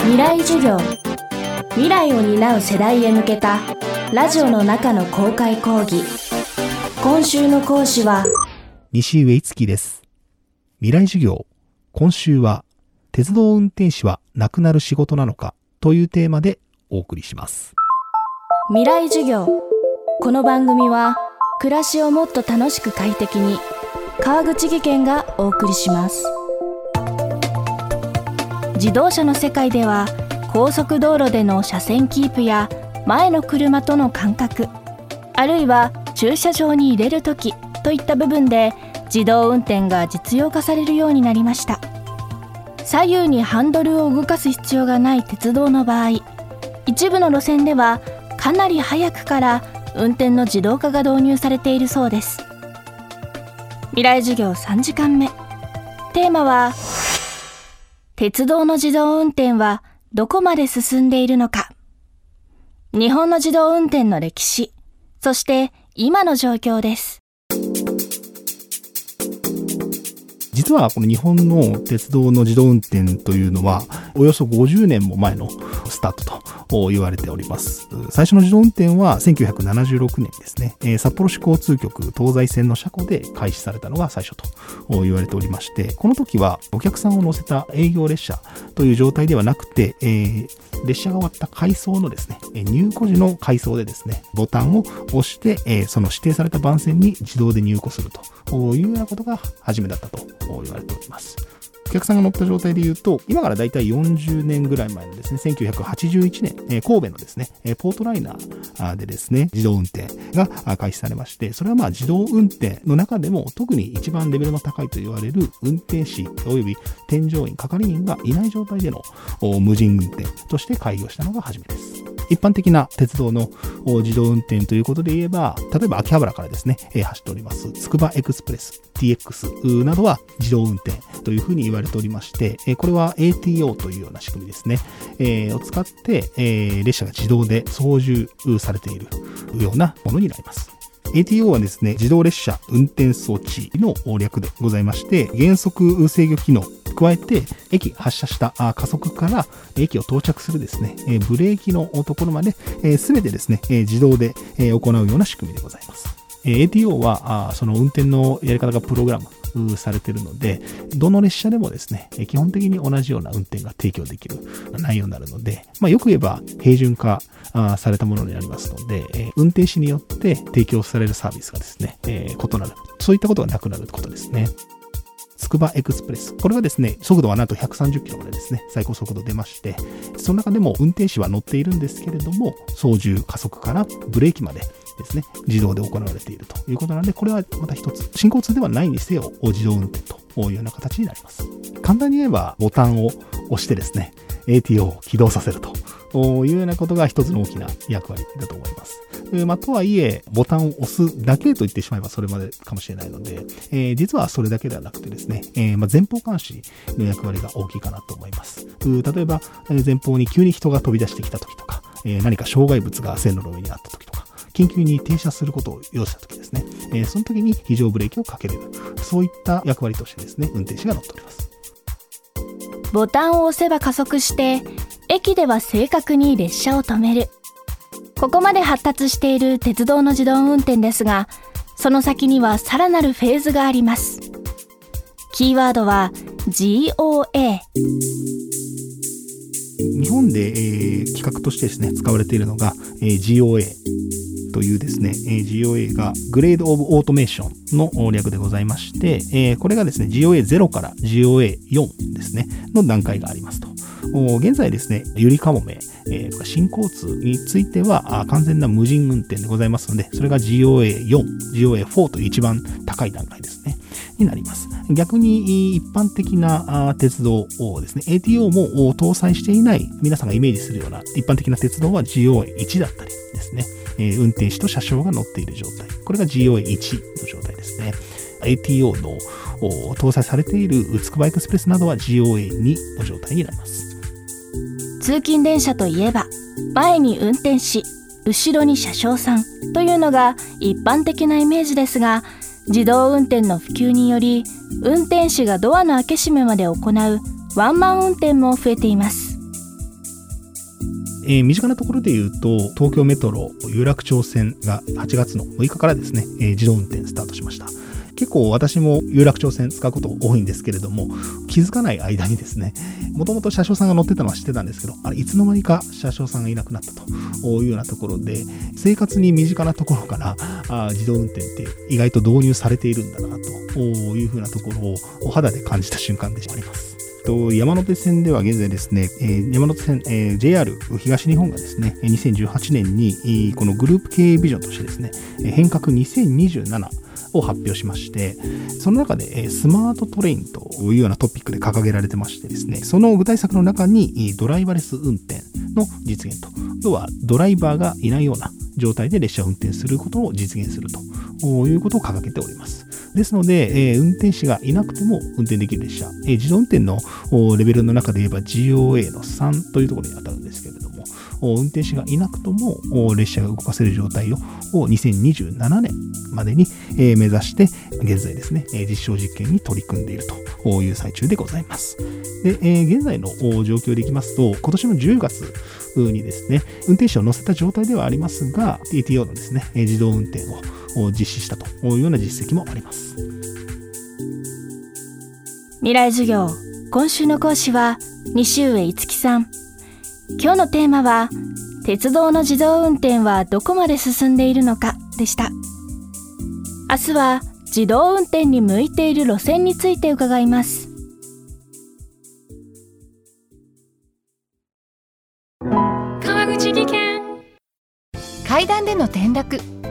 未来授業未来を担う世代へ向けたラジオの中の公開講義今週の講師は西上樹です。未来授業。今週は、鉄道運転士はなくなる仕事なのかというテーマでお送りします。未来授業この番組は暮らしをもっと楽しく快適に川口義賢がお送りします自動車の世界では高速道路での車線キープや前の車との間隔あるいは駐車場に入れる時といった部分で自動運転が実用化されるようになりました。左右にハンドルを動かす必要がない鉄道の場合一部の路線ではかなり早くから運転の自動化が導入されているそうです。未来授業3時間目。テーマは鉄道の自動運転はどこまで進んでいるのか。日本の自動運転の歴史そして今の状況です。実はこの日本の鉄道の自動運転というのは、およそ50年も前のスタートと言われております。最初の自動運転は1976年ですね、えー札幌市交通局東西線の車庫で開始されたのが最初と言われておりまして、この時はお客さんを乗せた営業列車という状態ではなくて、えー列車が終わった回送のですね、入庫時の回送でですね、ボタンを押して、えその指定された番線に自動で入庫するというようなことが初めだったと言われております。お客さんが乗った状態で言うと、今からだいたい40年ぐらい前のですね、1981年、え神戸のですね、えポートライナーでですね、自動運転が開始されまして、それはまあ自動運転の中でも特に一番レベルの高いと言われる運転士及び添乗員、係員がいない状態での無人運転として開業したのが初めです。一般的な鉄道の自動運転ということで言えば、例えば秋葉原からですね、え走っております、つくばエクスプレス TX などは自動運転というふうに言われておりまして、えこれは ATO というような仕組みですね、えを使って、え列車が自動で操縦されているようなものになります。ATO はですね、自動列車運転装置の略でございまして、減速制御機能、加えて、駅発車した加速から駅を到着するですね、えブレーキのところまで、すべてですね、え自動で、え行うような仕組みでございます。ATO は、その運転のやり方がプログラムされているので、どの列車でもですね、基本的に同じような運転が提供できる内容になるので、まあ、よく言えば平準化されたものになりますので、運転士によって提供されるサービスがですね、異なる。そういったことがなくなることですね。つくばエクスプレス。これはですね、速度はなんと130キロまでですね、最高速度出まして、その中でも運転士は乗っているんですけれども、操縦、加速からブレーキまでですね、自動で行われているということなので、これはまた一つ、進行通ではないにせよ、自動運転というような形になります。簡単に言えば、ボタンを押してですね、ATO を起動させるというようなことが一つの大きな役割だと思います。えまあ、とはいえ、ボタンを押すだけと言ってしまえばそれまでかもしれないので、えー実はそれだけではなくてですね、えーまあ、前方監視の役割が大きいかなと思います。例えば、え前方に急に人が飛び出してきた時とか、え何か障害物が線路の上にあった時とか、緊急に停車することを要した時ですね、えその時に非常ブレーキをかけれる。そういった役割としてですね、運転士が乗っております。ボタンを押せば加速して駅では正確に列車を止めるここまで発達している鉄道の自動運転ですがその先にはさらなるフェーズがありますキーワードは GOA 日本で、えー企画としてですね、使われているのが、えー GOA というですね、えー GOA がグレードオブオートメーションの略でございまして、えーこれがですね、GOA0 から GOA4 ですね、の段階がありますと。現在ですね、ゆりかもめ、えー新交通については完全な無人運転でございますので、それが GOA4、GOA4 という一番高い段階ですね。になります。逆に一般的な鉄道をですね、ATO も搭載していない皆さんがイメージするような一般的な鉄道は GOA1 だったりですね、え運転士と車掌が乗っている状態。これが GOA1 の状態ですね。ATO の搭載されているつくばエクスプレスなどは GOA2 の状態になります。通勤電車といえば前に運転士後ろに車掌さんというのが一般的なイメージですが自動運転の普及により運転士がドアの開け閉めまで行うワンマン運転も増えていますえー、身近なところで言うと、東京メトロ有楽町線が8月の6日からですね、えー、自動運転スタートしました。結構私も有楽町線使うこと多いんですけれども、気づかない間にですね、もともと車掌さんが乗ってたのは知ってたんですけど、あれいつの間にか車掌さんがいなくなったというようなところで、生活に身近なところからあ自動運転って意外と導入されているんだなというふうなところをお肌で感じた瞬間であります。と、山手線では現在ですね、えー、山手線、えー、JR 東日本がですね、2018年にこのグループ経営ビジョンとしてですね、変革2027を発表しまして、その中でスマートトレインというようなトピックで掲げられてましてですね、その具体策の中にドライバレス運転の実現と、要はドライバーがいないような状態で列車を運転することを実現するということを掲げております。ですので、えー、運転士がいなくても運転できる列車、えー、自動運転のレベルの中で言えば GOA の3というところに当たるんですけれども、運転士がいなくとも列車が動かせる状態を2027年までに目指して現在ですね、実証実験に取り組んでいるという最中でございます。で、現在の状況でいきますと、今年の10月にですね、運転士を乗せた状態ではありますが、TTO のですね、自動運転を実施したというような実績もあります。未来授業今週の講師は西上いつきさん。今日のテーマは鉄道の自動運転はどこまで進んでいるのかでした。明日は自動運転に向いている路線について伺います。川口技研。階段での転落